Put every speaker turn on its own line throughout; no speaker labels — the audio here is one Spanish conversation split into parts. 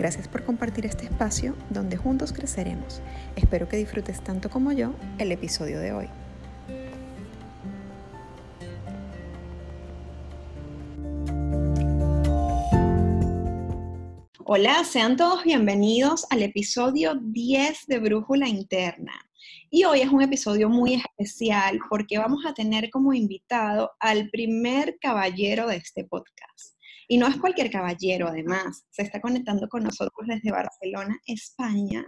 Gracias por compartir este espacio donde juntos creceremos. Espero que disfrutes tanto como yo el episodio de hoy. Hola, sean todos bienvenidos al episodio 10 de Brújula Interna. Y hoy es un episodio muy especial porque vamos a tener como invitado al primer caballero de este podcast. Y no es cualquier caballero, además, se está conectando con nosotros desde Barcelona, España,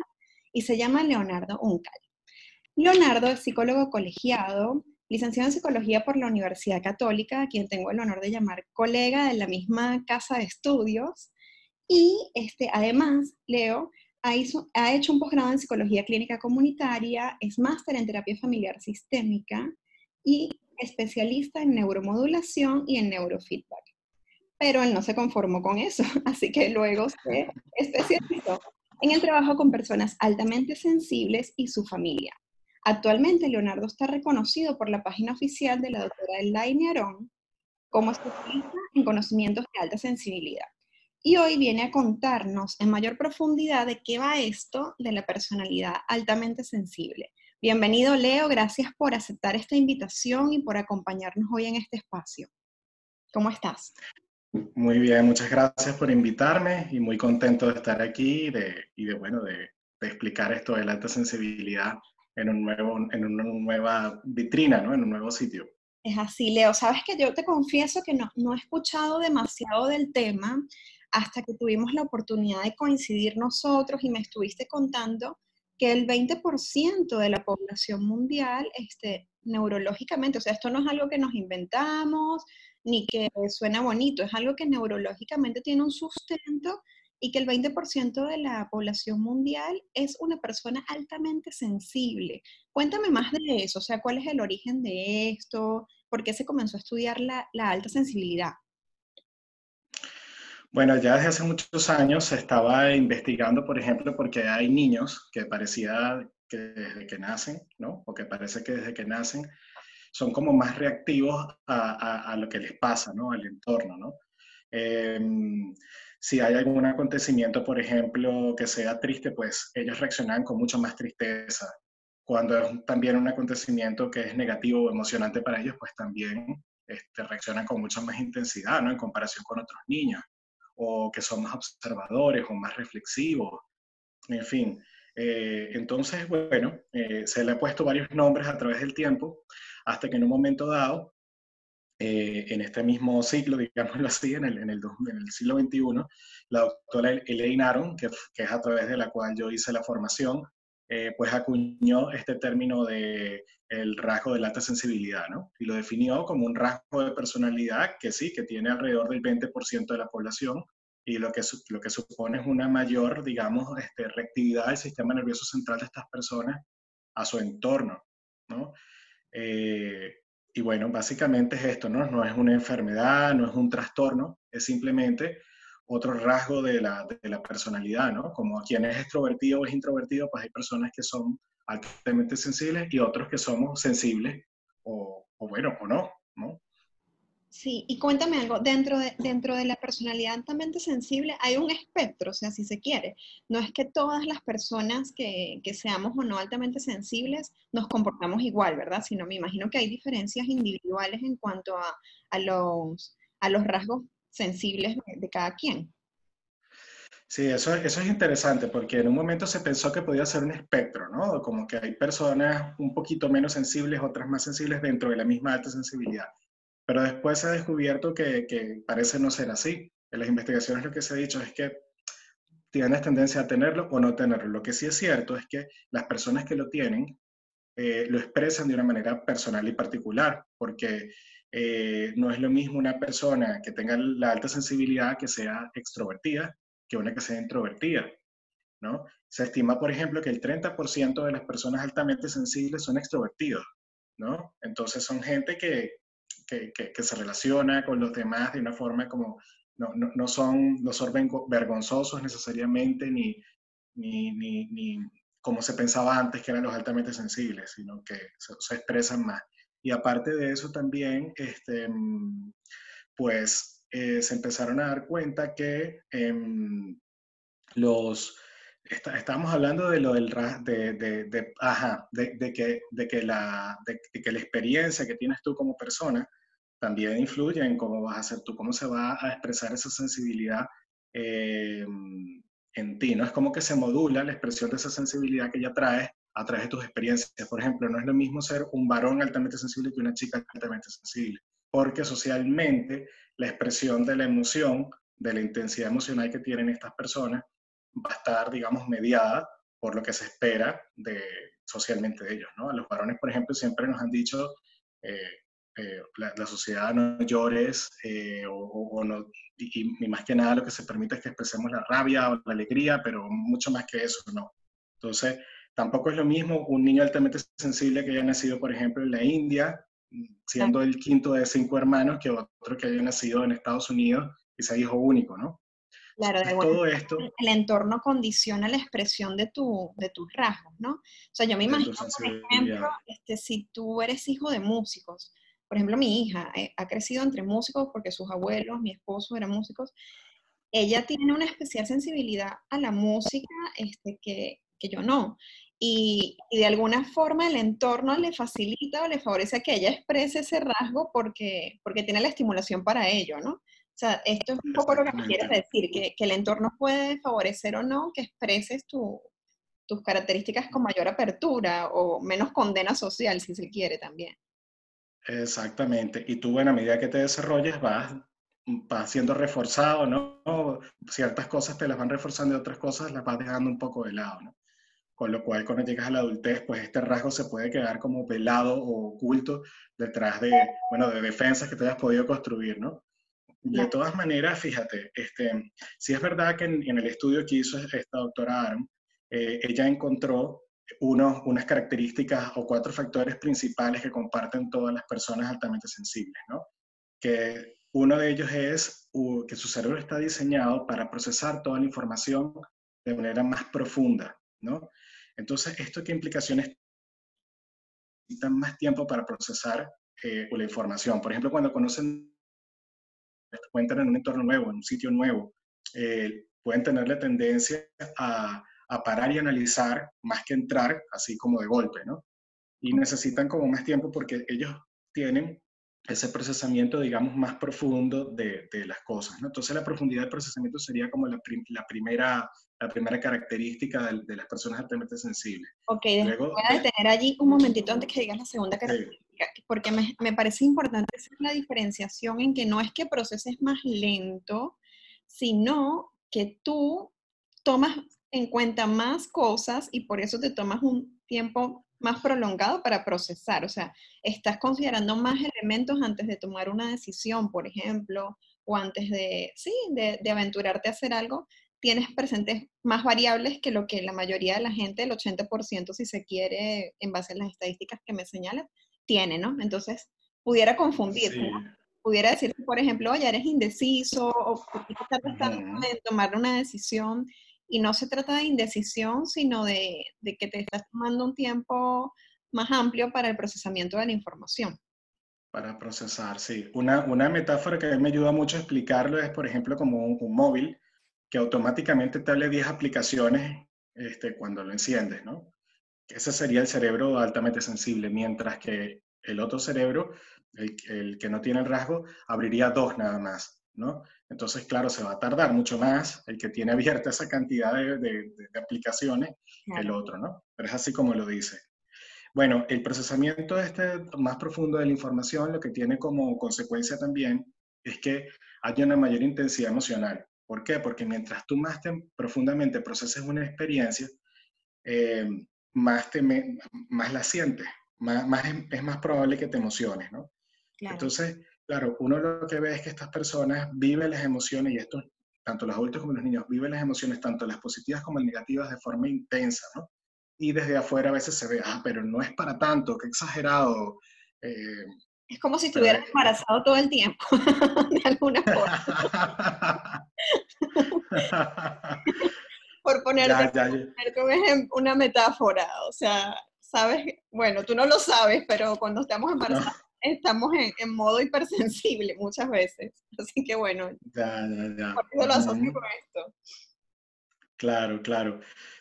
y se llama Leonardo Uncal. Leonardo es psicólogo colegiado, licenciado en psicología por la Universidad Católica, a quien tengo el honor de llamar colega de la misma casa de estudios. Y este, además, Leo ha, ha hecho un posgrado en psicología clínica comunitaria, es máster en terapia familiar sistémica y especialista en neuromodulación y en neurofeedback pero él no se conformó con eso, así que luego se especializó en el trabajo con personas altamente sensibles y su familia. Actualmente, Leonardo está reconocido por la página oficial de la doctora Elaine Arón como especialista en conocimientos de alta sensibilidad. Y hoy viene a contarnos en mayor profundidad de qué va esto de la personalidad altamente sensible. Bienvenido, Leo. Gracias por aceptar esta invitación y por acompañarnos hoy en este espacio. ¿Cómo estás?
Muy bien, muchas gracias por invitarme y muy contento de estar aquí y de, bueno, de, de, explicar esto de la alta sensibilidad en, un nuevo, en una nueva vitrina, ¿no? en un nuevo sitio.
Es así, Leo. Sabes que yo te confieso que no, no he escuchado demasiado del tema hasta que tuvimos la oportunidad de coincidir nosotros y me estuviste contando que el 20% de la población mundial, este, neurológicamente, o sea, esto no es algo que nos inventamos, ni que suena bonito, es algo que neurológicamente tiene un sustento y que el 20% de la población mundial es una persona altamente sensible. Cuéntame más de eso, o sea, ¿cuál es el origen de esto? ¿Por qué se comenzó a estudiar la, la alta sensibilidad?
Bueno, ya desde hace muchos años se estaba investigando, por ejemplo, porque hay niños que parecía que desde que nacen, ¿no? O que parece que desde que nacen son como más reactivos a, lo que les pasa, ¿no? Al entorno, ¿no? Em, si hay algún acontecimiento, por ejemplo, que sea triste, pues ellos reaccionan con mucha más tristeza. Cuando es también un acontecimiento que es negativo o emocionante para ellos, pues también este, reaccionan con mucha más intensidad, ¿no? En comparación con otros niños, o que son más observadores o más reflexivos. En fin, eh, entonces, bueno, eh, se le ha puesto varios nombres a través del tiempo, hasta que en un momento dado, eh, en este mismo ciclo, digámoslo así, en el, en el, en el siglo XXI, la doctora Elaine Aron, que, que, es a través de la cual yo hice la formación, pues acuñó este término de el rasgo de la alta sensibilidad, ¿no? Y lo definió como un rasgo de personalidad que sí, que tiene alrededor del 20% de la población, y lo que, lo que supone es una mayor, digamos, este, reactividad del sistema nervioso central de estas personas a su entorno, ¿no? Eh, y bueno, básicamente es esto, ¿no? No es una enfermedad, no es un trastorno, es simplemente otro rasgo de la, de la personalidad, ¿no? Como quien es extrovertido o es introvertido, pues hay personas que son altamente sensibles y otros que somos sensibles o, o bueno, o no, ¿no?
Sí, y cuéntame algo, dentro de, dentro de la personalidad altamente sensible hay un espectro, o sea, si se quiere. No es que todas las personas que, que, seamos o no altamente sensibles nos comportamos igual, ¿verdad? Sino me imagino que hay diferencias individuales en cuanto a, a los, a los rasgos sensibles de, cada quien.
Sí, eso, eso es interesante porque en un momento se pensó que podía ser un espectro, ¿no? Como que hay personas un poquito menos sensibles, otras más sensibles dentro de la misma alta sensibilidad. Pero después se ha descubierto que, parece no ser así. En las investigaciones lo que se ha dicho es que tienes tendencia a tenerlo o no tenerlo. Lo que sí es cierto es que las personas que lo tienen eh, lo expresan de una manera personal y particular, porque eh, no es lo mismo una persona que tenga la alta sensibilidad que sea extrovertida que una que sea introvertida. ¿no? Se estima, por ejemplo, que el 30% de las personas altamente sensibles son extrovertidos, ¿no? Entonces son gente que, que, que, se relaciona con los demás de una forma como, no, no, no son, no son vergonzosos necesariamente, ni, ni, ni, ni, como se pensaba antes que eran los altamente sensibles, sino que se, se expresan más. Y aparte de eso también, este, pues eh, se empezaron a dar cuenta que eh, los, estamos hablando de lo del, de, de, de, que, de, que la, de, que la experiencia que tienes tú como persona también influye en cómo vas a ser tú, cómo se va a expresar esa sensibilidad eh, en ti, ¿no? Es como que se modula la expresión de esa sensibilidad que ya traes a través de tus experiencias. Por ejemplo, no es lo mismo ser un varón altamente sensible que una chica altamente sensible, porque socialmente la expresión de la emoción, de la intensidad emocional que tienen estas personas, va a estar, digamos, mediada por lo que se espera de, socialmente de ellos, ¿no? A los varones, por ejemplo, siempre nos han dicho, eh, eh, la, sociedad no llores, eh, o, no, y, y, más que nada lo que se permite es que expresemos la rabia o la alegría, pero mucho más que eso, ¿no? Entonces, tampoco es lo mismo un niño altamente sensible que haya nacido, por ejemplo, en la India, siendo el quinto de cinco hermanos, que otro que haya nacido en Estados Unidos y sea hijo único, ¿no?
Claro, de todo esto. El entorno condiciona la expresión de, tu, de tus rasgos, ¿no? O sea, yo me imagino, por ejemplo, este, si tú eres hijo de músicos, por ejemplo, mi hija eh, ha crecido entre músicos porque sus abuelos, mi esposo eran músicos, ella tiene una especial sensibilidad a la música este, que, que yo no. Y, y, de alguna forma el entorno le facilita o le favorece que ella exprese ese rasgo porque, porque tiene la estimulación para ello, ¿no? O sea, esto es un poco lo que me quieres decir, que, que, el entorno puede favorecer o no que expreses tu, tus características con mayor apertura o menos condena social, si se quiere también.
Exactamente. Y tú, en a medida que te desarrolles, vas, vas siendo reforzado, ¿no? Ciertas cosas te las van reforzando y otras cosas las vas dejando un poco de lado, ¿no? Con lo cual, cuando llegas a la adultez, pues este rasgo se puede quedar como velado o oculto detrás de, bueno, de defensas que te hayas podido construir, ¿no? De todas maneras, fíjate, este, si es verdad que en, el estudio que hizo esta doctora Aram, eh, ella encontró unos, unas características o cuatro factores principales que comparten todas las personas altamente sensibles, ¿no? Que uno de ellos es que su cerebro está diseñado para procesar toda la información de manera más profunda, ¿no? Entonces, ¿esto qué implicaciones necesitan más tiempo para procesar eh, la información? Por ejemplo, cuando conocen pueden en un entorno nuevo, en un sitio nuevo, eh, pueden tener la tendencia a, a, parar y analizar más que entrar así como de golpe, ¿no? Y necesitan como más tiempo porque ellos tienen ese procesamiento, digamos, más profundo de, de las cosas, ¿no? Entonces la profundidad del procesamiento sería como la, la primera, la primera característica de, de, las personas altamente sensibles.
Ok, Luego, voy a detener allí un momentito antes que digas la segunda característica porque me, me, parece importante hacer la diferenciación en que no es que proceses más lento, sino que tú tomas en cuenta más cosas y por eso te tomas un tiempo más prolongado para procesar. O sea, estás considerando más elementos antes de tomar una decisión, por ejemplo, o antes de, sí, de, de aventurarte a hacer algo, tienes presentes más variables que lo que la mayoría de la gente, el 80% si se quiere, en base a las estadísticas que me señalan, tiene, ¿no? Entonces, pudiera confundir, Pudiera decir, por ejemplo, ya eres indeciso o estás tratando de tomar una decisión y no se trata de indecisión, sino de, de, que te estás tomando un tiempo más amplio para el procesamiento de la información.
Para procesar, sí. Una, una metáfora que a mí me ayuda mucho a explicarlo es, por ejemplo, como un, un móvil que automáticamente te hable 10 aplicaciones este, cuando lo enciendes, ¿no? Ese sería el cerebro altamente sensible, mientras que el otro cerebro, el, que no tiene el rasgo, abriría dos nada más, ¿no? Entonces, claro, se va a tardar mucho más el que tiene abierta esa cantidad de, aplicaciones que el otro, ¿no? Pero es así como lo dice. Bueno, el procesamiento este más profundo de la información lo que tiene como consecuencia también es que haya una mayor intensidad emocional. ¿Por qué? Porque mientras tú más profundamente proceses una experiencia, eh, más, te más la sientes, más, más, es más probable que te emociones, ¿no? Entonces, claro, uno lo que ve es que estas personas viven las emociones y esto tanto los adultos como los niños, viven las emociones, tanto las positivas como las negativas, de forma intensa, ¿no? Y desde afuera a veces se ve, ah, pero no es para tanto, qué exagerado.
Eh, es como si estuvieras embarazado todo el tiempo, de alguna forma. Por ponerte, una metáfora, o sea, sabes, bueno, tú no lo sabes, pero cuando estamos embarazados estamos en, modo hipersensible muchas veces. Así que bueno,
ya, ya, ya. lo asocio con esto. Claro, claro.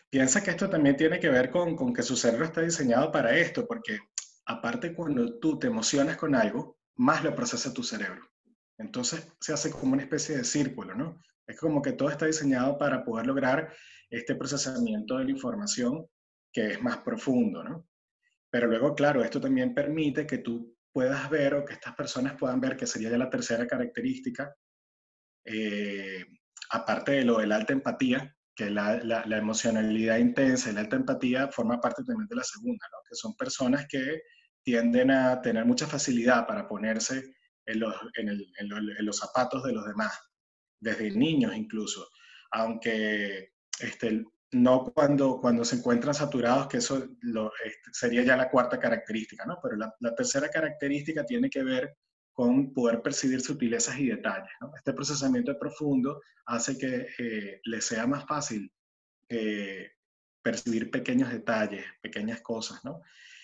Piensa que esto también tiene que ver con, con que su cerebro está diseñado para esto, porque aparte cuando tú te emocionas con algo, más lo procesa tu cerebro. Entonces se hace como una especie de círculo, ¿no? Es como que todo está diseñado para poder lograr este procesamiento de la información que es más profundo, ¿no? Pero luego, claro, esto también permite que tú puedas ver o que estas personas puedan ver, que sería ya la tercera característica, eh, aparte de lo de la alta empatía, que la, la, emocionalidad intensa y la alta empatía forma parte también de la segunda, ¿no? que son personas que tienden a tener mucha facilidad para ponerse en los, en, los zapatos de los demás, desde niños incluso, aunque este, no cuando, cuando se encuentran saturados, que eso este, sería ya la cuarta característica, ¿no? Pero la, tercera característica tiene que ver con poder percibir sutilezas y detalles. Este procesamiento profundo hace que eh, le sea más fácil eh, percibir pequeños detalles, pequeñas cosas, ¿no?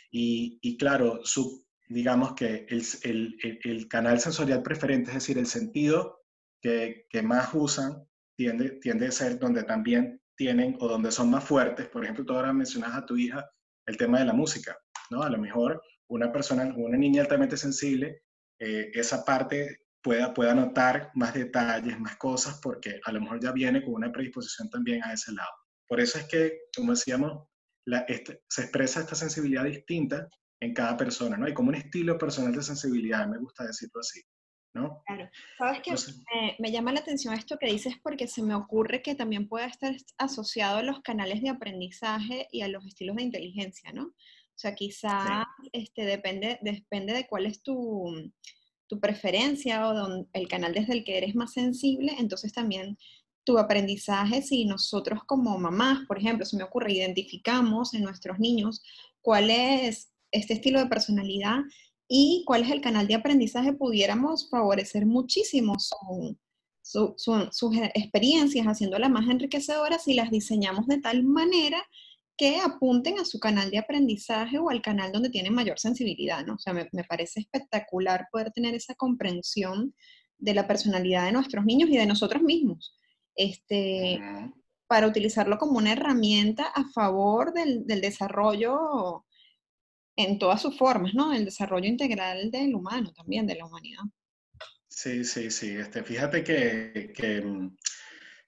Y, claro, su, digamos que el, el, el, canal sensorial preferente, es decir, el sentido que, que más usan, tiende, tiende a ser donde también tienen o donde son más fuertes. Por ejemplo, tú ahora mencionas a tu hija el tema de la música, ¿no? A lo mejor una persona, una niña altamente sensible, eh, esa parte pueda, pueda notar más detalles, más cosas, porque a lo mejor ya viene con una predisposición también a ese lado. Por eso es que, como decíamos, la, este, se expresa esta sensibilidad distinta en cada persona, ¿no? Hay como un estilo personal de sensibilidad, me gusta decirlo así.
Claro. Sabes que me, llama la atención esto que dices porque se me ocurre que también puede estar asociado a los canales de aprendizaje y a los estilos de inteligencia, ¿no? O sea, quizás este, depende, depende de cuál es tu, tu preferencia o el canal desde el que eres más sensible, entonces también tu aprendizaje, si nosotros como mamás, por ejemplo, se me ocurre, identificamos en nuestros niños cuál es este estilo de personalidad, y cuál es el canal de aprendizaje, pudiéramos favorecer muchísimo sus experiencias, haciéndolas más enriquecedoras si las diseñamos de tal manera que apunten a su canal de aprendizaje o al canal donde tienen mayor sensibilidad, ¿no? O sea, me, parece espectacular poder tener esa comprensión de la personalidad de nuestros niños y de nosotros mismos, este, para utilizarlo como una herramienta a favor del, del desarrollo en todas sus formas, ¿no? El desarrollo integral del humano también, de la humanidad.
Sí, sí, sí. Este, fíjate que, que, mm,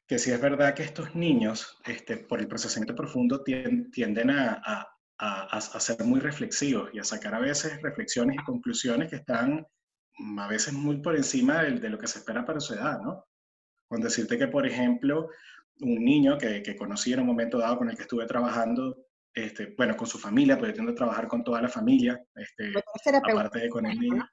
que sí es verdad que estos niños, este, por el procesamiento profundo, tienden a, a, a, ser muy reflexivos y a sacar a veces reflexiones y conclusiones que están mm, a veces muy por encima de, de lo que se espera para su edad, ¿no? Con decirte que, por ejemplo, un niño que, que conocí en un momento dado con el que estuve trabajando este, bueno, con su familia, porque tiendo a trabajar con toda la familia, este, aparte de con el niño.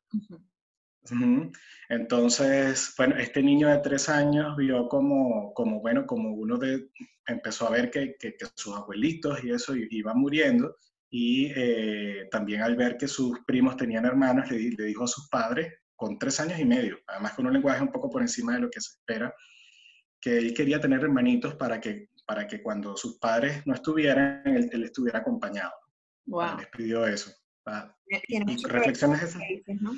Entonces, bueno, este niño de tres años vio como, como bueno, como uno de, empezó a ver que, que, sus abuelitos y eso iban muriendo, y eh, también al ver que sus primos tenían hermanos, le, le, dijo a sus padres, con tres años y medio, además con un lenguaje un poco por encima de lo que se espera, que él quería tener hermanitos para que para que cuando sus padres no estuvieran, él, estuviera acompañado. Wow. Les pidió eso.
y, reflexiones esas. ¿no?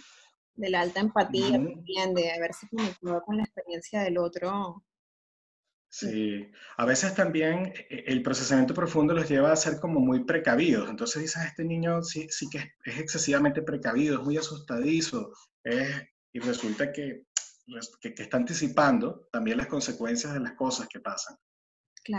De la alta empatía también, de haberse conectado con la experiencia del otro.
Sí, a veces también eh, el procesamiento profundo los lleva a ser como muy precavidos. Entonces dices, este niño sí, sí que es, excesivamente precavido, es muy asustadizo, y resulta que, que, que, está anticipando también las consecuencias de las cosas que pasan.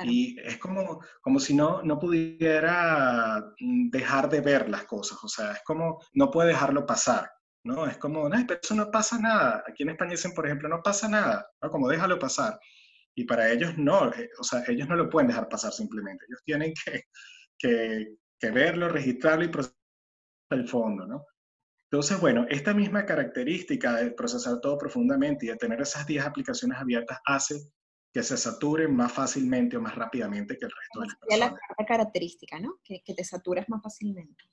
Y es como, como si no, no pudiera mm, dejar de ver las cosas, o sea, es como no puede dejarlo pasar, ¿no? Es como, no, pero eso no pasa nada. Aquí en España dicen, por ejemplo, no pasa nada, ¿no? Como déjalo pasar. Y para ellos no, eh, o sea, ellos no lo pueden dejar pasar simplemente. Ellos tienen que, que, que verlo, registrarlo y procesar el fondo, ¿no? Entonces, bueno, esta misma característica de procesar todo profundamente y de tener esas 10 aplicaciones abiertas hace que se saturen más fácilmente o más rápidamente que el resto de las personas.
Es la característica, ¿no? Que, que te saturas más fácilmente.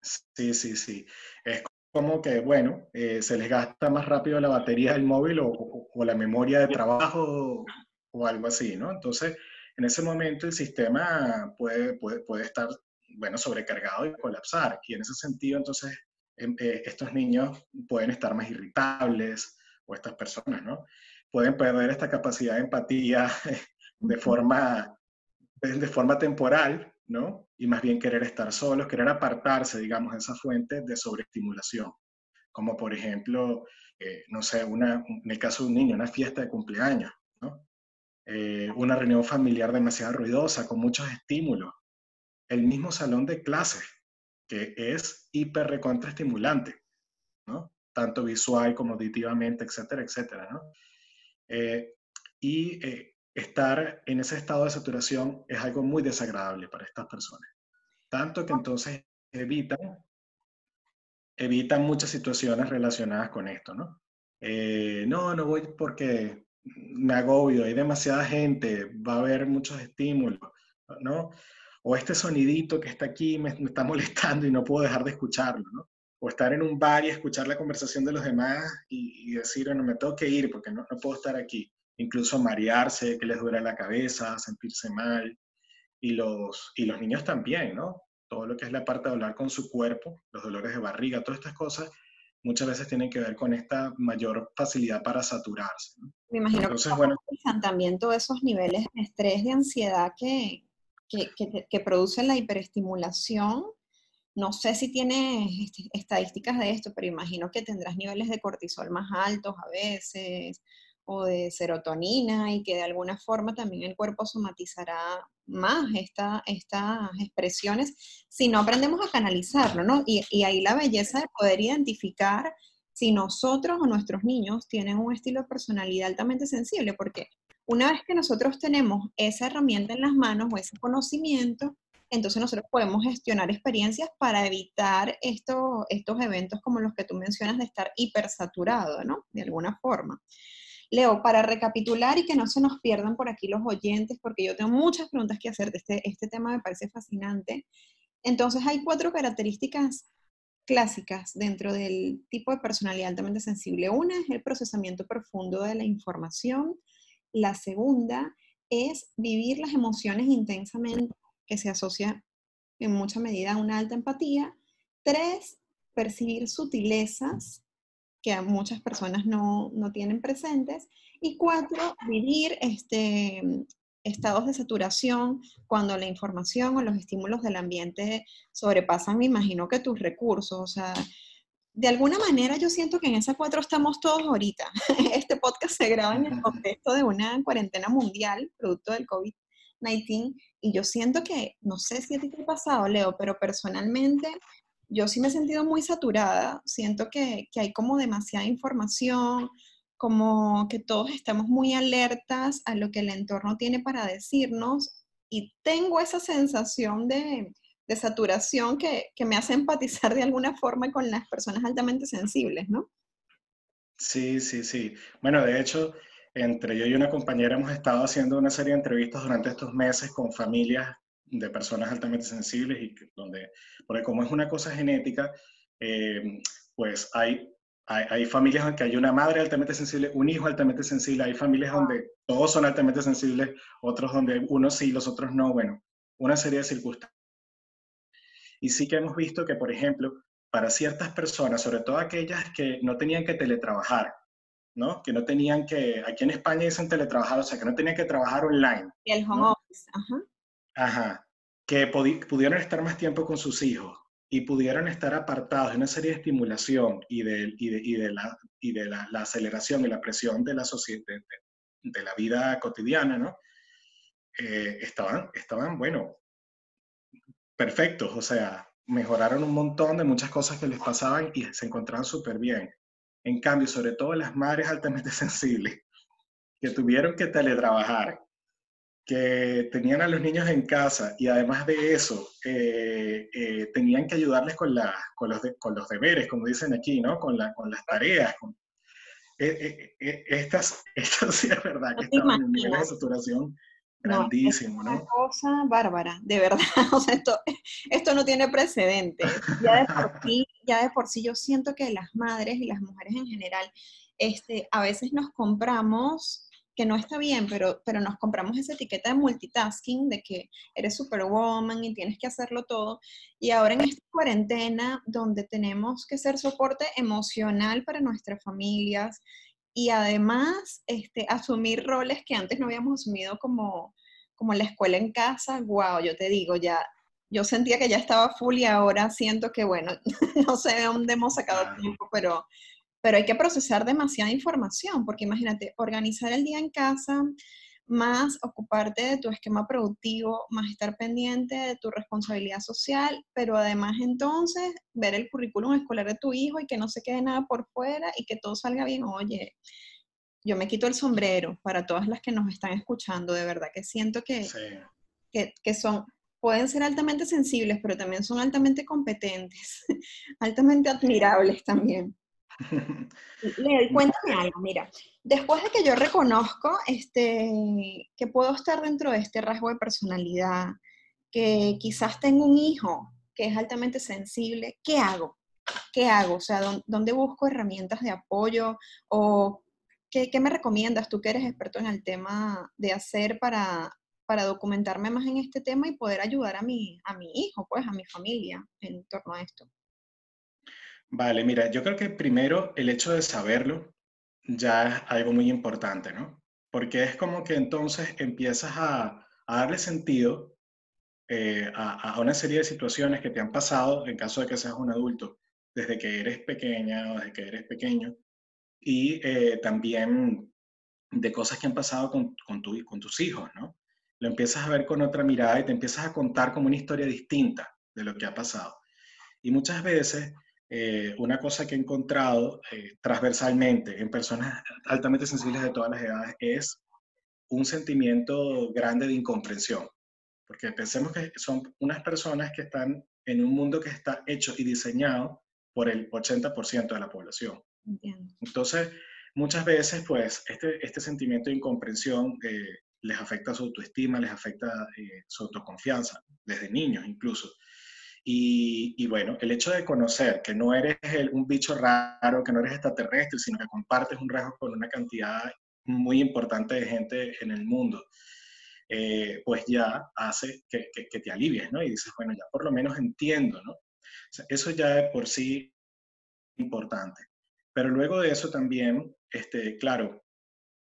Sí, sí, sí. Es como que, bueno, eh, se les gasta más rápido la batería del móvil o, o, la memoria de trabajo o, algo así, ¿no? Entonces, en ese momento el sistema puede, puede, puede estar, bueno, sobrecargado y colapsar. Y en ese sentido, entonces, eh, estos niños pueden estar más irritables o estas personas, ¿no? Pueden perder esta capacidad de empatía de forma, de forma temporal, ¿no? Y más bien querer estar solos, querer apartarse, digamos, de esa fuente de sobreestimulación. Como por ejemplo, eh, no sé, una, en el caso de un niño, una fiesta de cumpleaños, ¿no? Eh, una reunión familiar demasiado ruidosa, con muchos estímulos. El mismo salón de clases, que es hiper recontraestimulante, ¿no? Tanto visual como auditivamente, etcétera, etcétera. Eh, y estar en ese estado de saturación es algo muy desagradable para estas personas. Tanto que entonces evitan, evitan muchas situaciones relacionadas con esto, ¿no? Eh, no, no voy porque me agobio, hay demasiada gente, va a haber muchos estímulos, ¿no? O este sonidito que está aquí me, está molestando y no puedo dejar de escucharlo, ¿no? O estar en un bar y escuchar la conversación de los demás y, decir, bueno, me tengo que ir porque no, no puedo estar aquí incluso marearse, que les duele la cabeza, sentirse mal, y los, y los niños también, ¿no? Todo lo que es la parte de hablar con su cuerpo, los dolores de barriga, todas estas cosas, muchas veces tienen que ver con esta mayor facilidad para saturarse.
Me imagino Entonces, que bueno, también todos esos niveles de estrés, de ansiedad que, que, que, producen la hiperestimulación. No sé si tienes estadísticas de esto, pero imagino que tendrás niveles de cortisol más altos a veces, o de serotonina y que de alguna forma también el cuerpo somatizará más esta, estas expresiones si no aprendemos a canalizarlo, ¿no? Y, y, ahí la belleza de poder identificar si nosotros o nuestros niños tienen un estilo de personalidad altamente sensible, porque una vez que nosotros tenemos esa herramienta en las manos o ese conocimiento, entonces nosotros podemos gestionar experiencias para evitar estos, estos eventos como los que tú mencionas de estar hipersaturado, ¿no? De alguna forma. Leo, para recapitular y que no se nos pierdan por aquí los oyentes, porque yo tengo muchas preguntas que hacer de este, este tema, me parece fascinante. Entonces, hay cuatro características clásicas dentro del tipo de personalidad altamente sensible. Una es el procesamiento profundo de la información. La segunda es vivir las emociones intensamente, que se asocia en mucha medida a una alta empatía. Tres, percibir sutilezas que muchas personas no, tienen presentes. Y cuatro, vivir este, estados de saturación cuando la información o los estímulos del ambiente sobrepasan, me imagino que tus recursos. O sea, de alguna manera yo siento que en esas cuatro estamos todos ahorita. Este podcast se graba en el contexto de una cuarentena mundial, producto del COVID-19, y yo siento que, no sé si a ti te ha pasado, Leo, pero personalmente yo sí me he sentido muy saturada, siento que, hay como demasiada información, como que todos estamos muy alertas a lo que el entorno tiene para decirnos y tengo esa sensación de, saturación que, me hace empatizar de alguna forma con las personas altamente sensibles, ¿no?
Sí, sí, sí. Bueno, de hecho, entre yo y una compañera hemos estado haciendo una serie de entrevistas durante estos meses con familias de personas altamente sensibles y donde, porque como es una cosa genética, eh, pues hay, hay, familias en que hay una madre altamente sensible, un hijo altamente sensible, hay familias donde todos son altamente sensibles, otros donde unos sí, los otros no, bueno, una serie de circunstancias. Y sí que hemos visto que, por ejemplo, para ciertas personas, sobre todo aquellas que no tenían que teletrabajar, ¿no? Que no tenían que, aquí en España dicen teletrabajar, o sea, que no tenían que trabajar online.
Y el home office, ajá.
Ajá, que pudieron estar más tiempo con sus hijos y pudieron estar apartados de una serie de estimulación y de, y de, y de, la, y de la, aceleración y la presión de la, sociedad, de, la vida cotidiana, ¿no? Eh, estaban, estaban, bueno, perfectos, o sea, mejoraron un montón de muchas cosas que les pasaban y se encontraban súper bien. En cambio, sobre todo las madres altamente sensibles, que tuvieron que teletrabajar, que tenían a los niños en casa y además de eso, eh, eh, tenían que ayudarles con, la, con, los con, los deberes, como dicen aquí, ¿no? Con, la, con las tareas. eh, eh, estas, esto sí es verdad que estaban en nivel de saturación grandísimo, ¿no?
Es una cosa bárbara, de verdad. O sea, esto, esto no tiene precedente. Ya de, por sí, ya de por sí yo siento que las madres y las mujeres en general, este, a veces nos compramos que no está bien, pero, pero nos compramos esa etiqueta de multitasking, de que eres superwoman y tienes que hacerlo todo. Y ahora en esta cuarentena, donde tenemos que ser soporte emocional para nuestras familias y además este, asumir roles que antes no habíamos asumido como, como la escuela en casa, wow, yo te digo, ya yo sentía que ya estaba full y ahora siento que, bueno, no sé de dónde hemos sacado tiempo, pero pero hay que procesar demasiada información, porque imagínate, organizar el día en casa, más ocuparte de tu esquema productivo, más estar pendiente de tu responsabilidad social, pero además entonces ver el currículum escolar de tu hijo y que no se quede nada por fuera y que todo salga bien. Oye, yo me quito el sombrero para todas las que nos están escuchando, de verdad que siento que, que, que son, pueden ser altamente sensibles, pero también son altamente competentes, altamente admirables también. Leo, cuéntame algo, mira, después de que yo reconozco este, que puedo estar dentro de este rasgo de personalidad, que quizás tengo un hijo que es altamente sensible, ¿qué hago? ¿Qué hago? O sea, ¿dónde busco herramientas de apoyo? ¿O qué, me recomiendas tú que eres experto en el tema de hacer para, para documentarme más en este tema y poder ayudar a mi, a mi hijo, pues a mi familia en torno a esto?
Vale, mira, yo creo que primero el hecho de saberlo ya es algo muy importante, ¿no? Porque es como que entonces empiezas a, darle sentido eh, a, una serie de situaciones que te han pasado en caso de que seas un adulto, desde que eres pequeña o desde que eres pequeño, y eh, también de cosas que han pasado con, con, con tus hijos, ¿no? Lo empiezas a ver con otra mirada y te empiezas a contar como una historia distinta de lo que ha pasado. Y muchas veces eh, una cosa que he encontrado eh, transversalmente en personas altamente sensibles de todas las edades es un sentimiento grande de incomprensión. Porque pensemos que son unas personas que están en un mundo que está hecho y diseñado por el 80% de la población. Entonces, muchas veces, pues, este, este sentimiento de incomprensión eh, les afecta su autoestima, les afecta su autoconfianza, desde niños incluso. Y, bueno, el hecho de conocer que no eres un bicho raro, que no eres extraterrestre, sino que compartes un rasgo con una cantidad muy importante de gente en el mundo, eh, pues ya hace que, que, te alivies, ¿no? Y dices, bueno, ya por lo menos entiendo, ¿no? eso ya de por sí importante. Pero luego de eso también, este, claro,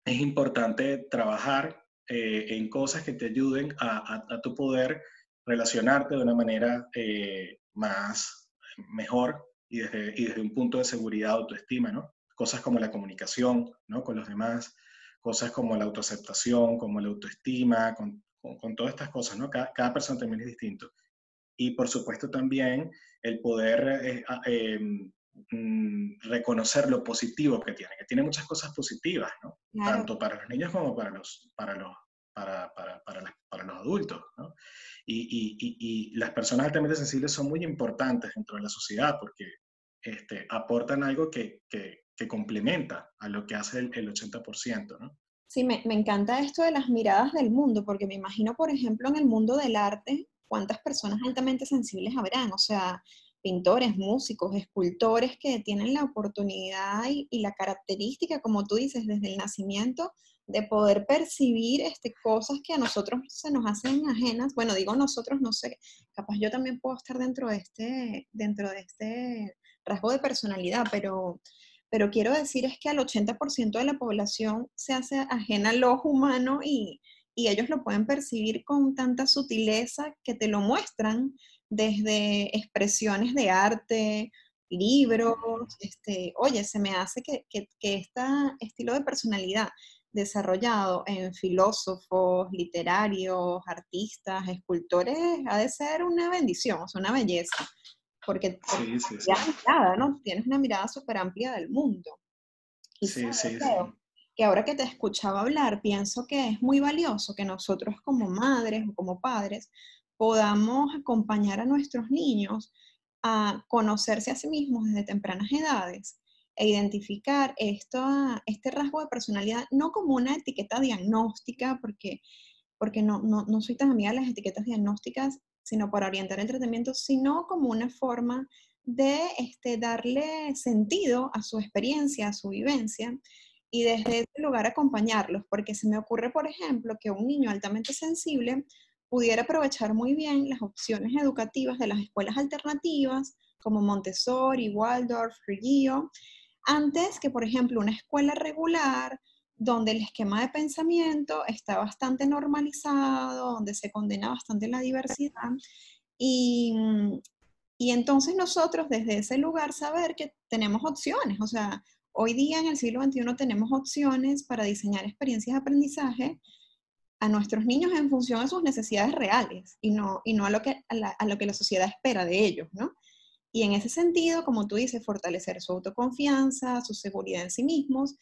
es importante trabajar eh, en cosas que te ayuden a, a, a tu poder relacionarte de una manera eh, más, mejor y desde, y desde, un punto de seguridad, autoestima, ¿no? Cosas como la comunicación, ¿no? Con los demás, cosas como la autoaceptación, como la autoestima, con, con, todas estas cosas, ¿no? Cada, cada, persona también es distinto. Y por supuesto también el poder eh, mm, reconocer lo positivo que tiene, que tiene muchas cosas positivas, ¿no? Tanto para los niños como para los, para los, para, para, para, para los adultos. ¿no? Y, y, y, las personas altamente sensibles son muy importantes dentro de la sociedad porque este, aportan algo que, que, que, complementa a lo que hace el, el 80%. ¿no?
Sí, me, me encanta esto de las miradas del mundo, porque me imagino, por ejemplo, en el mundo del arte, cuántas personas altamente sensibles habrán. O sea, pintores, músicos, escultores que tienen la oportunidad y, y, la característica, como tú dices, desde el nacimiento de poder percibir este, cosas que a nosotros se nos hacen ajenas. Bueno, digo nosotros, no sé, capaz yo también puedo estar dentro de este, dentro de este rasgo de personalidad, pero, pero quiero decir es que al 80% de la población se hace ajena al ojo humano y, y ellos lo pueden percibir con tanta sutileza que te lo muestran desde expresiones de arte, libros, este, oye, se me hace que, que, que este estilo de personalidad desarrollado en filósofos, literarios, artistas, escultores, ha de ser una bendición, una belleza, porque sí, sí, sí. ¿no? tienes una mirada súper amplia del mundo. Y sí, sí, que ahora que te escuchaba hablar, pienso que es muy valioso que nosotros como madres o como padres podamos acompañar a nuestros niños a conocerse a sí mismos desde tempranas edades e identificar esto, este rasgo de personalidad no como una etiqueta diagnóstica, porque, porque no, no, no soy tan amiga de las etiquetas diagnósticas, sino para orientar el tratamiento, sino como una forma de este, darle sentido a su experiencia, a su vivencia, y desde ese lugar acompañarlos, porque se me ocurre, por ejemplo, que un niño altamente sensible pudiera aprovechar muy bien las opciones educativas de las escuelas alternativas, como Montessori, Waldorf, Reggio, antes que, por ejemplo, una escuela regular donde el esquema de pensamiento está bastante normalizado, donde se condena bastante la diversidad. Y, y entonces nosotros desde ese lugar saber que tenemos opciones, o sea, hoy día en el siglo XXI tenemos opciones para diseñar experiencias de aprendizaje a nuestros niños en función de sus necesidades reales y no, y no a, lo que, a, lo que la sociedad espera de ellos, ¿no? Y en ese sentido, como tú dices, fortalecer su autoconfianza, su seguridad en sí mismos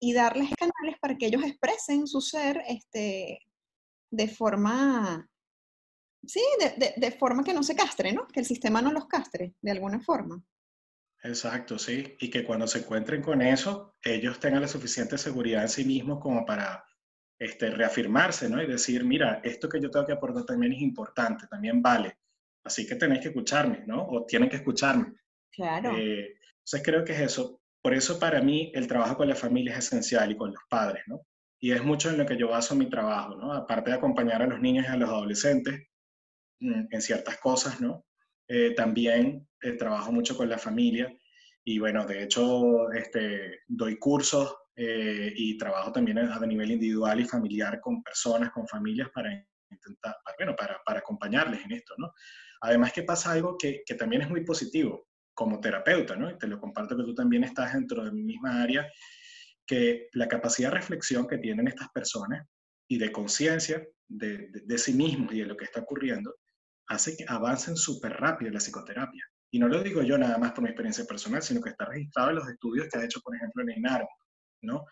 y darles canales para que ellos expresen su ser este, de forma, sí, de, de, forma que no se castre, ¿no? Que el sistema no los castre de alguna forma.
Exacto, sí. Y que cuando se encuentren con eso, ellos tengan la suficiente seguridad en sí mismos como para este, reafirmarse, ¿no? Y decir, mira, esto que yo tengo que aportar también es importante, también vale. Así que tenéis que escucharme, ¿no? O tienen que escucharme.
Claro.
Eh, entonces creo que es eso. Por eso para mí el trabajo con la familia es esencial y con los padres, ¿no? Y es mucho en lo que yo baso mi trabajo, ¿no? Aparte de acompañar a los niños y a los adolescentes mm, en ciertas cosas, ¿no? Eh, también eh, trabajo mucho con la familia y bueno, de hecho, este, doy cursos eh, y trabajo también a, nivel individual y familiar con personas, con familias para intentar, bueno, para, para acompañarles en esto, ¿no? Además que pasa algo que, que, también es muy positivo como terapeuta, ¿no? Y te lo comparto que tú también estás dentro de mi misma área, que la capacidad de reflexión que tienen estas personas y de conciencia de, de, sí mismos y de lo que está ocurriendo, hace que avancen súper rápido en la psicoterapia. Y no lo digo yo nada más por mi experiencia personal, sino que está registrado en los estudios que ha hecho, por ejemplo, en INARO, ¿no?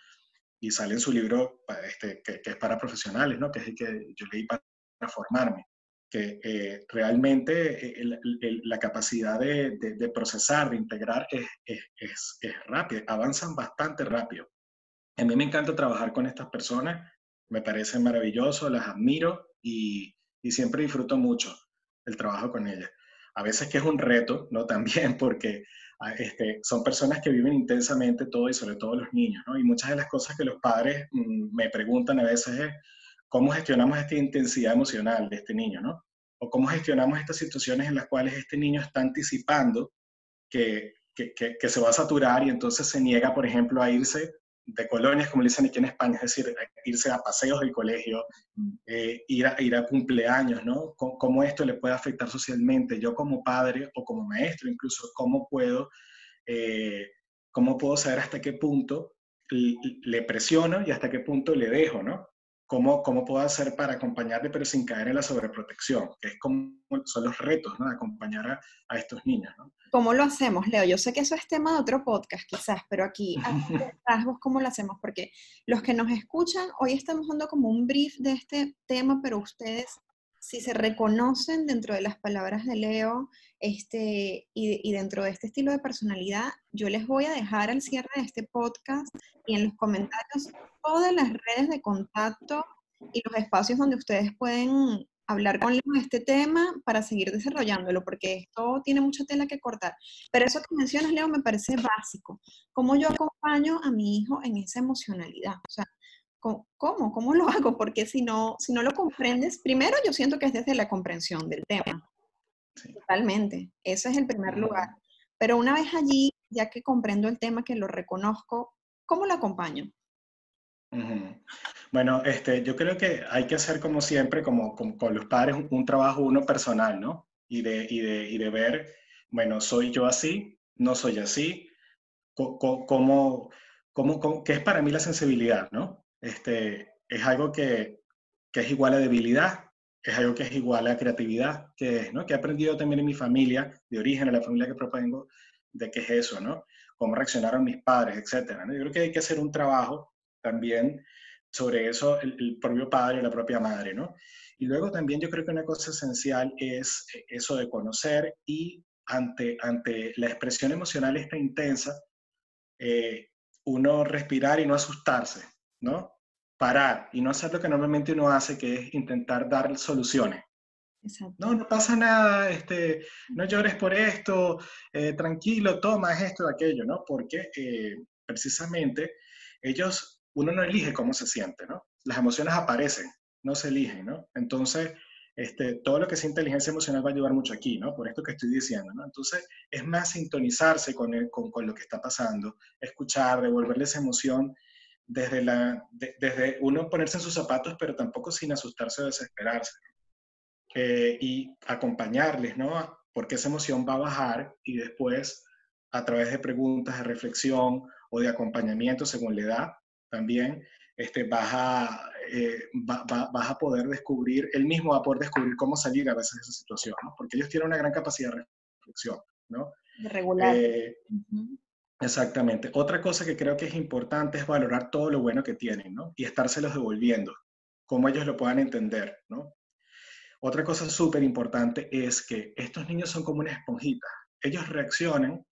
Y sale en su libro este, que, es para profesionales, ¿no? Que es el que yo leí para, formarme, que eh, realmente eh, la capacidad de, de, procesar, de integrar es, es, es, rápida, avanzan bastante rápido. A mí me encanta trabajar con estas personas, me parece maravilloso, las admiro y, y siempre disfruto mucho el trabajo con ellas. A veces que es un reto, ¿no? También porque este, son personas que viven intensamente todo y sobre todo los niños, ¿no? Y muchas de las cosas que los padres mm, me preguntan a veces es, ¿cómo gestionamos esta intensidad emocional de este niño, ¿no? O cómo gestionamos estas situaciones en las cuales este niño está anticipando que, que, que, se va a saturar y entonces se niega, por ejemplo, a irse de colonias, como le dicen aquí en España, es decir, irse a paseos del colegio, eh, ir, a, ir a cumpleaños, ¿no? ¿Cómo, esto le puede afectar socialmente? Yo como padre o como maestro incluso, ¿cómo puedo, eh, cómo puedo saber hasta qué punto le presiono y hasta qué punto le dejo, ¿no? ¿Cómo, ¿Cómo puedo hacer para acompañarle pero sin caer en la sobreprotección? Que es como son los retos, ¿no? De acompañar a, a estos niños, ¿no?
¿Cómo lo hacemos, Leo? Yo sé que eso es tema de otro podcast quizás, pero aquí, rasgos, ¿cómo lo hacemos? Porque los que nos escuchan, hoy estamos dando como un brief de este tema, pero ustedes, si se reconocen dentro de las palabras de Leo este, y, y dentro de este estilo de personalidad, yo les voy a dejar al cierre de este podcast y en los comentarios todas las redes de contacto y los espacios donde ustedes pueden hablar con Leo de este tema para seguir desarrollándolo, porque esto tiene mucha tela que cortar. Pero eso que mencionas, Leo, me parece básico. ¿Cómo yo acompaño a mi hijo en esa emocionalidad? O sea, ¿cómo? ¿Cómo lo hago? Porque si no, si no lo comprendes, primero yo siento que es desde la comprensión del tema. Totalmente. Ese es el primer lugar. Pero una vez allí, ya que comprendo el tema, que lo reconozco, ¿cómo lo acompaño?
Bueno, este, yo creo que hay que hacer como siempre, como, con los padres, un, trabajo uno personal, ¿no? Y de, y, de, y de ver, bueno, ¿soy yo así? ¿No soy así? ¿Cómo, cómo, qué es para mí la sensibilidad, ¿no? Este, es algo que, que es igual a debilidad, es algo que es igual a creatividad, que es, ¿no? Que he aprendido también en mi familia, de origen, en la familia que propongo, de qué es eso, ¿no? Cómo reaccionaron mis padres, etcétera, ¿no? Yo creo que hay que hacer un trabajo también sobre eso el, propio padre y la propia madre, ¿no? Y luego también yo creo que una cosa esencial es eh, eso de conocer y ante, ante la expresión emocional esta intensa, eh, uno respirar y no asustarse, ¿no? Parar y no hacer lo que normalmente uno hace, que es intentar dar soluciones. No, no pasa nada, este, no llores por esto, eh, tranquilo, toma esto, aquello, ¿no? Porque eh, precisamente ellos, uno no elige cómo se siente, ¿no? Las emociones aparecen, no se eligen, ¿no? Entonces, este, todo lo que es inteligencia emocional va a ayudar mucho aquí, ¿no? Por esto que estoy diciendo, ¿no? Entonces, es más sintonizarse con, con, con, lo que está pasando, escuchar, devolverle esa emoción desde, la, desde uno ponerse en sus zapatos, pero tampoco sin asustarse o desesperarse. Eh, y acompañarles, ¿no? Porque esa emoción va a bajar y después, a través de preguntas, de reflexión o de acompañamiento según la edad, también este, vas, a, eh, vas a poder descubrir, él mismo va a poder descubrir cómo salir a veces de esa situación, ¿no? porque ellos tienen una gran capacidad de reflexión. ¿no?
De regular.
Eh, exactamente. Otra cosa que creo que es importante es valorar todo lo bueno que tienen ¿no? y estárselos devolviendo, cómo ellos lo puedan entender. ¿no? Otra cosa súper importante es que estos niños son como una esponjita. Ellos reaccionan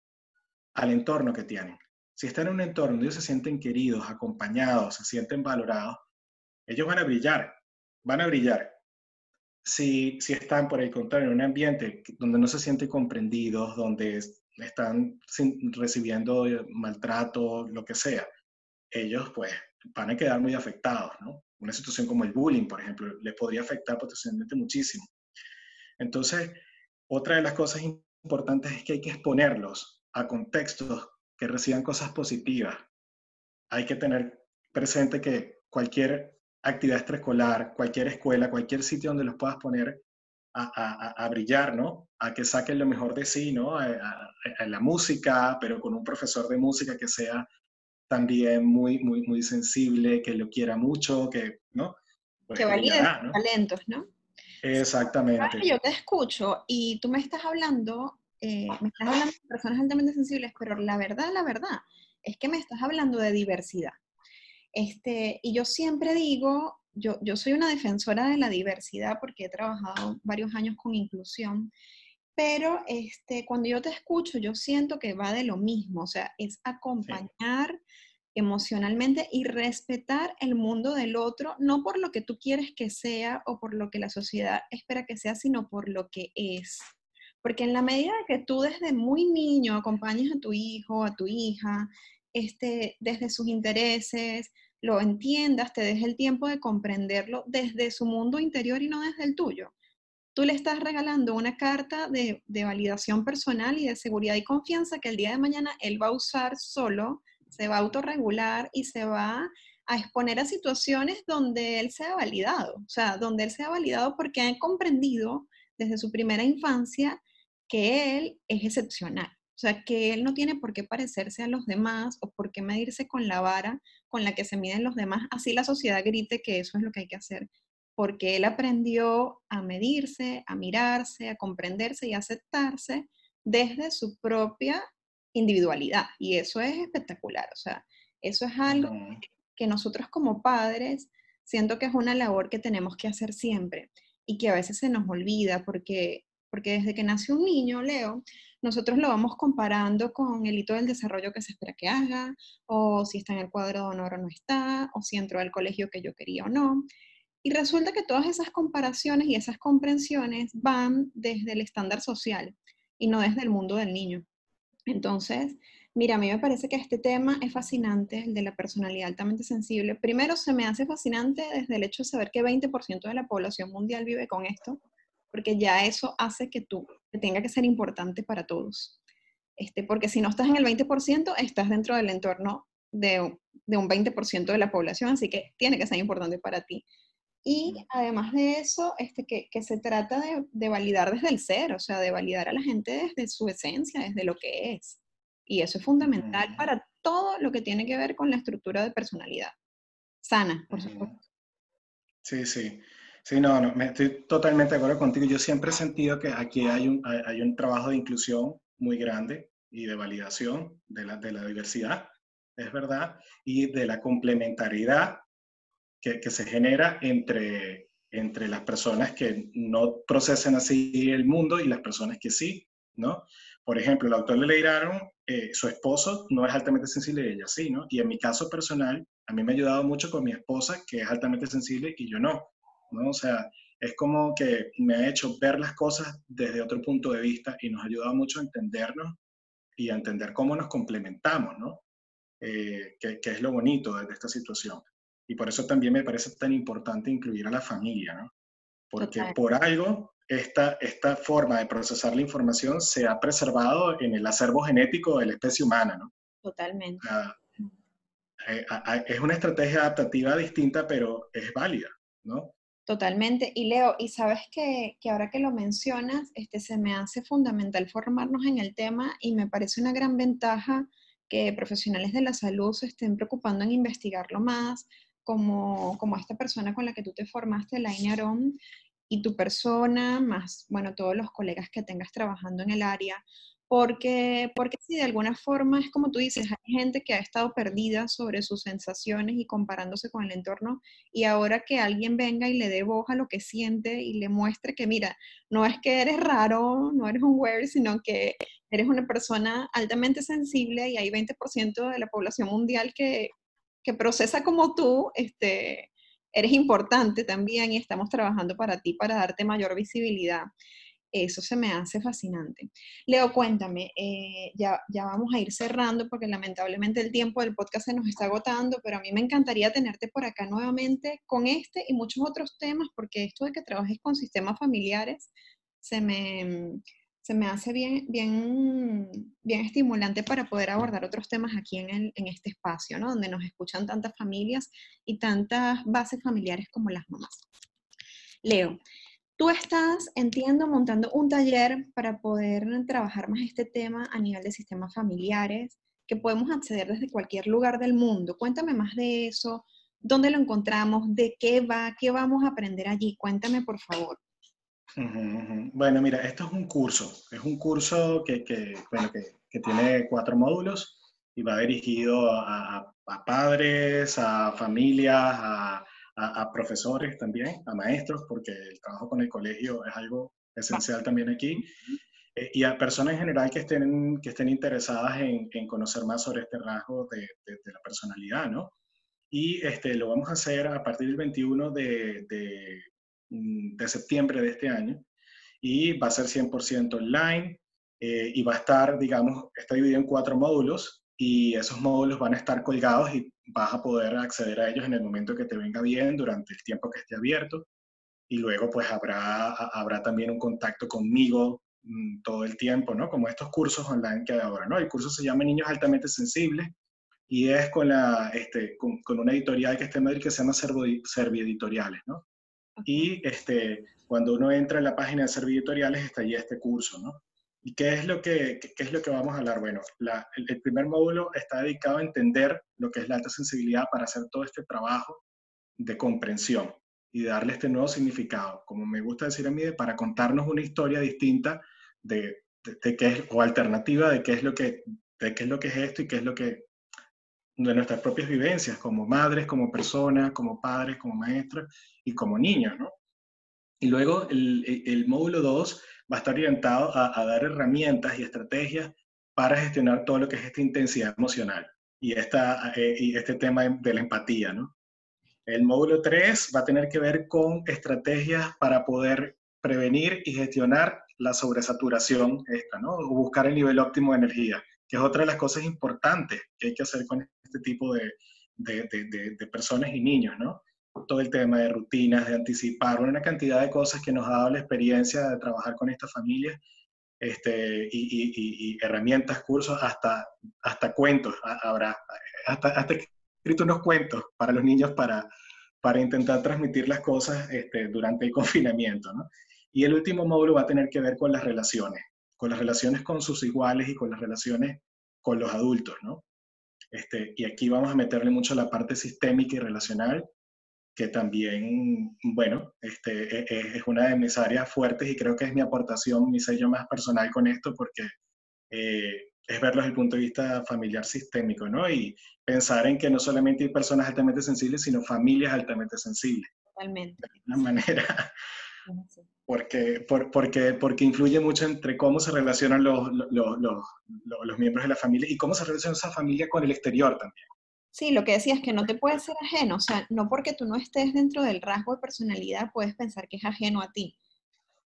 al entorno que tienen. Si están en un entorno donde ellos se sienten queridos, acompañados, se sienten valorados, ellos van a brillar, van a brillar. Si, si están, por el contrario, en un ambiente donde no se sienten comprendidos, donde están recibiendo maltrato, lo que sea, ellos pues van a quedar muy afectados, ¿no? Una situación como el bullying, por ejemplo, les podría afectar potencialmente muchísimo. Entonces, otra de las cosas importantes es que hay que exponerlos a contextos que reciban cosas positivas. Hay que tener presente que cualquier actividad extraescolar, cualquier escuela, cualquier sitio donde los puedas poner a, brillar, ¿no? A que saquen lo mejor de sí, ¿no? A, la música, pero con un profesor de música que sea también muy, muy, muy sensible, que lo quiera mucho, que, ¿no?
Pues que valide talentos, ¿no?
Exactamente.
yo te escucho y tú me estás hablando eh, me estás hablando de personas altamente sensibles, pero la verdad, la verdad, es que me estás hablando de diversidad. Este, y yo siempre digo, yo, yo soy una defensora de la diversidad porque he trabajado varios años con inclusión, pero este, cuando yo te escucho, yo siento que va de lo mismo, o sea, es acompañar emocionalmente y respetar el mundo del otro, no por lo que tú quieres que sea o por lo que la sociedad espera que sea, sino por lo que es. Porque en la medida que tú desde muy niño acompañes a tu hijo, a tu hija, este, desde sus intereses, lo entiendas, te des el tiempo de comprenderlo desde su mundo interior y no desde el tuyo. Tú le estás regalando una carta de, de validación personal y de seguridad y confianza que el día de mañana él va a usar solo, se va a autorregular y se va a exponer a situaciones donde él sea validado, o sea, donde él sea validado porque ha comprendido desde su primera infancia que él es excepcional. O sea, que él no tiene por qué parecerse a los demás o por qué medirse con la vara con la que se miden los demás, así la sociedad grite que eso es lo que hay que hacer, porque él aprendió a medirse, a mirarse, a comprenderse y a aceptarse desde su propia individualidad. Y eso es espectacular, o sea, eso es algo que nosotros como padres siento que es una labor que tenemos que hacer siempre y que a veces se nos olvida porque porque desde que nace un niño, Leo, nosotros lo vamos comparando con el hito del desarrollo que se espera que haga, o si está en el cuadro de honor o no está, o si entró al colegio que yo quería o no. Y resulta que todas esas comparaciones y esas comprensiones van desde el estándar social y no desde el mundo del niño. Entonces, mira, a mí me parece que este tema es fascinante, el de la personalidad altamente sensible. Primero, se me hace fascinante desde el hecho de saber que 20% de la población mundial vive con esto porque ya eso hace que tú que tenga que ser importante para todos. Este, porque si no estás en el 20%, estás dentro del entorno de, de un 20% de la población, así que tiene que ser importante para ti. Y además de eso, este, que, que se trata de, de, validar desde el ser, o sea, de validar a la gente desde su esencia, desde lo que es. Y eso es fundamental para todo lo que tiene que ver con la estructura de personalidad. Sana, por supuesto.
Sí, sí. Sí, no, no, me estoy totalmente de acuerdo contigo. Yo siempre he sentido que aquí hay un, hay un trabajo de inclusión muy grande y de validación de la, de la diversidad, es verdad, y de la complementariedad que, que se genera entre, entre las personas que no procesan así el mundo y las personas que sí, ¿no? Por ejemplo, el autor le leiraron, eh, su esposo no es altamente sensible y ella sí, ¿no? Y en mi caso personal, a mí me ha ayudado mucho con mi esposa, que es altamente sensible y yo no, ¿no? O sea, es como que me ha hecho ver las cosas desde otro punto de vista y nos ha ayudado mucho a entendernos y a entender cómo nos complementamos, ¿no? Eh, que, es lo bonito de, esta situación. Y por eso también me parece tan importante incluir a la familia, ¿no? Porque por algo esta, esta forma de procesar la información se ha preservado en el acervo genético de la especie humana, ¿no?
Totalmente.
Eh, es una estrategia adaptativa distinta, pero es válida, ¿no?
Totalmente. Y Leo, y sabes que, que, ahora que lo mencionas, este, se me hace fundamental formarnos en el tema y me parece una gran ventaja que profesionales de la salud se estén preocupando en investigarlo más, como, como esta persona con la que tú te formaste, Laine Aron, y tu persona, más, bueno, todos los colegas que tengas trabajando en el área, porque, porque si de alguna forma es como tú dices, hay gente que ha estado perdida sobre sus sensaciones y comparándose con el entorno y ahora que alguien venga y le dé voz a lo que siente y le muestre que mira, no es que eres raro, no eres un weird, sino que eres una persona altamente sensible y hay 20% de la población mundial que, que procesa como tú, este, eres importante también y estamos trabajando para ti, para darte mayor visibilidad. Eso se me hace fascinante. Leo, cuéntame, eh, ya, ya vamos a ir cerrando porque lamentablemente el tiempo del podcast se nos está agotando, pero a mí me encantaría tenerte por acá nuevamente con este y muchos otros temas, porque esto de que trabajes con sistemas familiares se me, se me hace bien, bien, bien estimulante para poder abordar otros temas aquí en, el, en este espacio, ¿no? Donde nos escuchan tantas familias y tantas bases familiares como las mamás. Leo, Tú estás, entiendo, montando un taller para poder trabajar más este tema a nivel de sistemas familiares, que podemos acceder desde cualquier lugar del mundo. Cuéntame más de eso, dónde lo encontramos, de qué va, qué vamos a aprender allí. Cuéntame, por favor.
Bueno, mira, esto es un curso. Es un curso que, que, bueno, que, tiene cuatro módulos y va dirigido a, a padres, a familias, a a, profesores también, a maestros, porque el trabajo con el colegio es algo esencial también aquí, eh, y a personas en general que estén, que estén interesadas en, en conocer más sobre este rasgo de, de, la personalidad, ¿no? Y este, lo vamos a hacer a partir del 21 de, mm, de septiembre de este año, y va a ser 100% online, eh, y va a estar, digamos, está dividido en cuatro módulos, y esos módulos van a estar colgados y vas a poder acceder a ellos en el momento que te venga bien, durante el tiempo que esté abierto. Y luego pues habrá, habrá también un contacto conmigo mm, todo el tiempo, ¿no? Como estos cursos online que hay ahora, ¿no? El curso se llama Niños Altamente Sensibles y es con, la, este, con, con una editorial que está en Madrid que se llama Servi Editoriales, ¿no? Y este, cuando uno entra en la página de Servi Editoriales está allí este curso, ¿no? ¿Y qué es lo que, qué, es lo que vamos a hablar? Bueno, el, primer módulo está dedicado a entender lo que es la alta sensibilidad para hacer todo este trabajo de comprensión y darle este nuevo significado, como me gusta decir a mí, para contarnos una historia distinta de, de, qué es, o alternativa de qué es lo que, de qué es lo que es esto y qué es lo que de nuestras propias vivencias como madres, como personas, como padres, como maestras y como niños, ¿no? Y luego el, el módulo 2 va a estar orientado a, dar herramientas y estrategias para gestionar todo lo que es esta intensidad emocional y, esta, eh, y este tema de la empatía, ¿no? El módulo 3 va a tener que ver con estrategias para poder prevenir y gestionar la sobresaturación esta, ¿no? O buscar el nivel óptimo de energía, que es otra de las cosas importantes que hay que hacer con este tipo de, de, de, de personas y niños, ¿no? Todo el tema de rutinas, de anticipar, una cantidad de cosas que nos ha dado la experiencia de trabajar con esta familia este, y, herramientas, cursos, hasta, hasta cuentos habrá, hasta, hasta escrito unos cuentos para los niños para, para intentar transmitir las cosas este, durante el confinamiento. ¿no? Y el último módulo va a tener que ver con las relaciones, con las relaciones con sus iguales y con las relaciones con los adultos. ¿no? Este, y aquí vamos a meterle mucho la parte sistémica y relacional, que también, bueno, este, e, e, es, una de mis áreas fuertes y creo que es mi aportación, mi sello más personal con esto, porque eh, es verlo desde el punto de vista familiar sistémico, ¿no? Y pensar en que no solamente hay personas altamente sensibles, sino familias altamente sensibles.
Totalmente.
De alguna manera. porque, porque, porque influye mucho entre cómo se relacionan los, los, los, los, miembros de la familia y cómo se relaciona esa familia con el exterior también.
Sí, lo que decías, que no te puede ser ajeno, o sea, no porque tú no estés dentro del rasgo de personalidad puedes pensar que es ajeno a ti,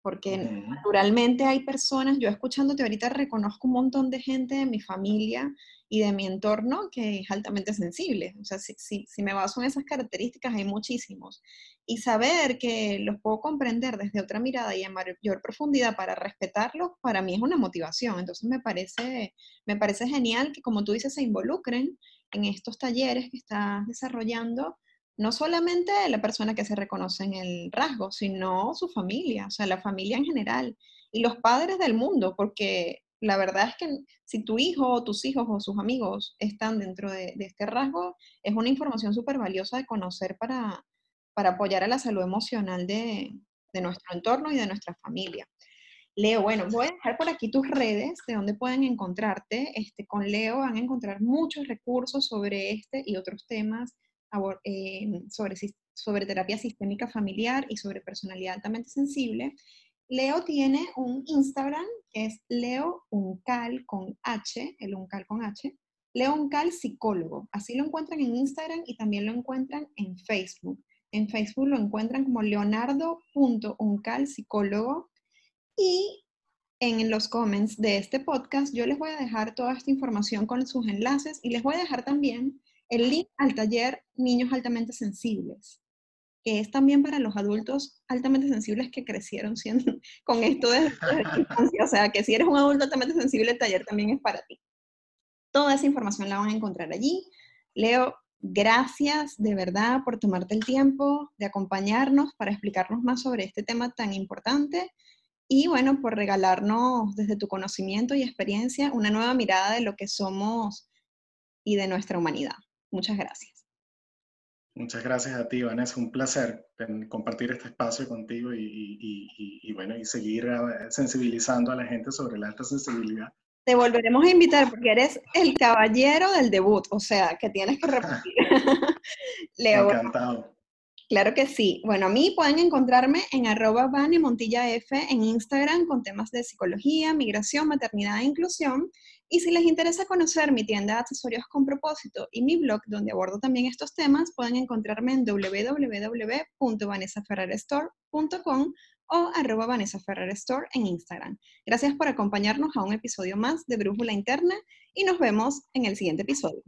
porque naturalmente hay personas, yo escuchándote ahorita reconozco un montón de gente de mi familia y de mi entorno que es altamente sensible, o sea, si, si, si me baso en esas características hay muchísimos, y saber que los puedo comprender desde otra mirada y a mayor profundidad para respetarlos, para mí es una motivación, entonces me parece, me parece genial que como tú dices se involucren en estos talleres que estás desarrollando, no solamente la persona que se reconoce en el rasgo, sino su familia, o sea, la familia en general y los padres del mundo, porque la verdad es que si tu hijo o tus hijos o sus amigos están dentro de, este rasgo, es una información súper valiosa de conocer para, para apoyar a la salud emocional de, de nuestro entorno y de nuestra familia. Leo, bueno, voy a dejar por aquí tus redes de donde pueden encontrarte. Este, con Leo van a encontrar muchos recursos sobre este y otros temas eh, sobre, sobre terapia sistémica familiar y sobre personalidad altamente sensible. Leo tiene un Instagram que es Leo Uncal con H, el Uncal con H, Leo Uncal psicólogo. Así lo encuentran en Instagram y también lo encuentran en Facebook. En Facebook lo encuentran como leonardo.uncal psicólogo y en los comments de este podcast yo les voy a dejar toda esta información con sus enlaces y les voy a dejar también el link al taller Niños Altamente Sensibles, que es también para los adultos altamente sensibles que crecieron siendo, con esto desde, la infancia. O sea, que si eres un adulto altamente sensible, el taller también es para ti. Toda esa información la van a encontrar allí. Leo, gracias de verdad por tomarte el tiempo de acompañarnos para explicarnos más sobre este tema tan importante y bueno, por regalarnos desde tu conocimiento y experiencia una nueva mirada de lo que somos y de nuestra humanidad. Muchas gracias.
Muchas gracias a ti, Vanessa. Un placer compartir este espacio contigo y, y, bueno, y seguir eh, sensibilizando a la gente sobre la alta sensibilidad.
Te volveremos a invitar porque eres el caballero del debut, o sea, que tienes que repetir.
Leo. Encantado.
Claro que sí. Bueno, a mí pueden encontrarme en arroba Montilla F en Instagram con temas de psicología, migración, maternidad e inclusión. Y si les interesa conocer mi tienda de accesorios con propósito y mi blog donde abordo también estos temas, pueden encontrarme en www.vanessaferrerstore.com o arroba Vanessa en Instagram. Gracias por acompañarnos a un episodio más de Brújula Interna y nos vemos en el siguiente episodio.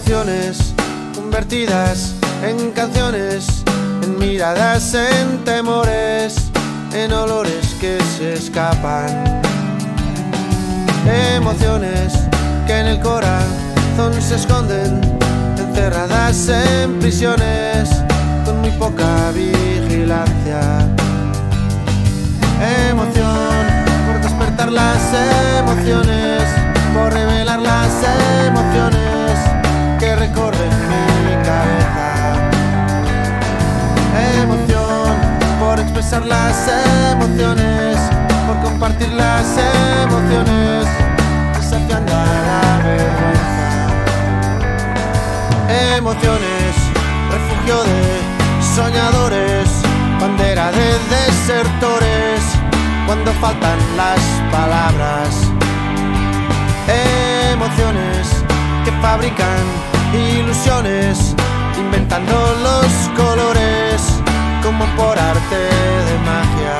Emociones convertidas en canciones, en miradas, en temores, en olores que se escapan. Emociones que en el corazón se esconden, encerradas en prisiones, con muy poca vigilancia. Emoción por despertar las emociones, por revelar las emociones las emociones, por compartir las emociones, desafiando a la vergüenza. Emociones, refugio de soñadores, bandera de desertores, cuando faltan las palabras. Emociones que fabrican ilusiones, inventando los colores como por arte de magia.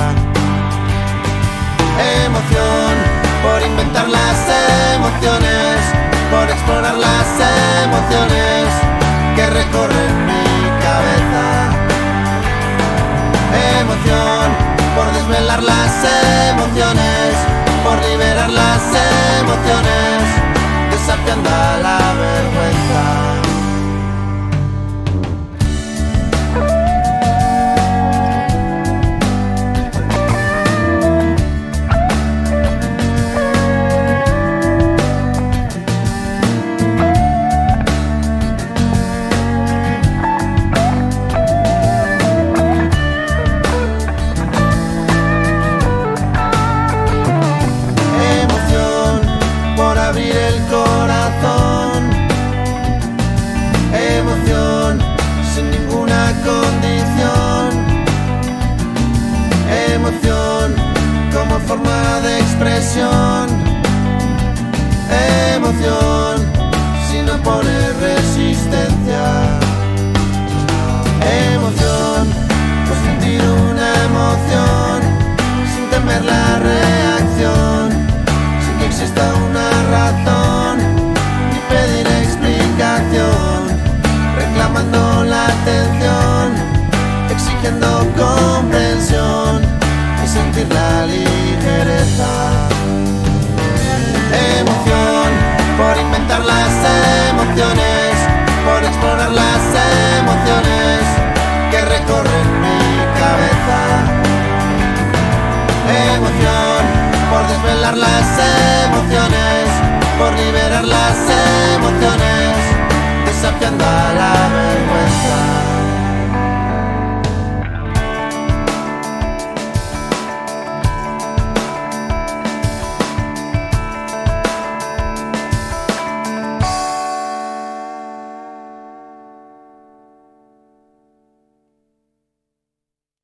Emoción por inventar las emociones, por explorar las emociones que recorren mi cabeza. Emoción por desvelar las emociones, por liberar las emociones, desafiando a la vergüenza.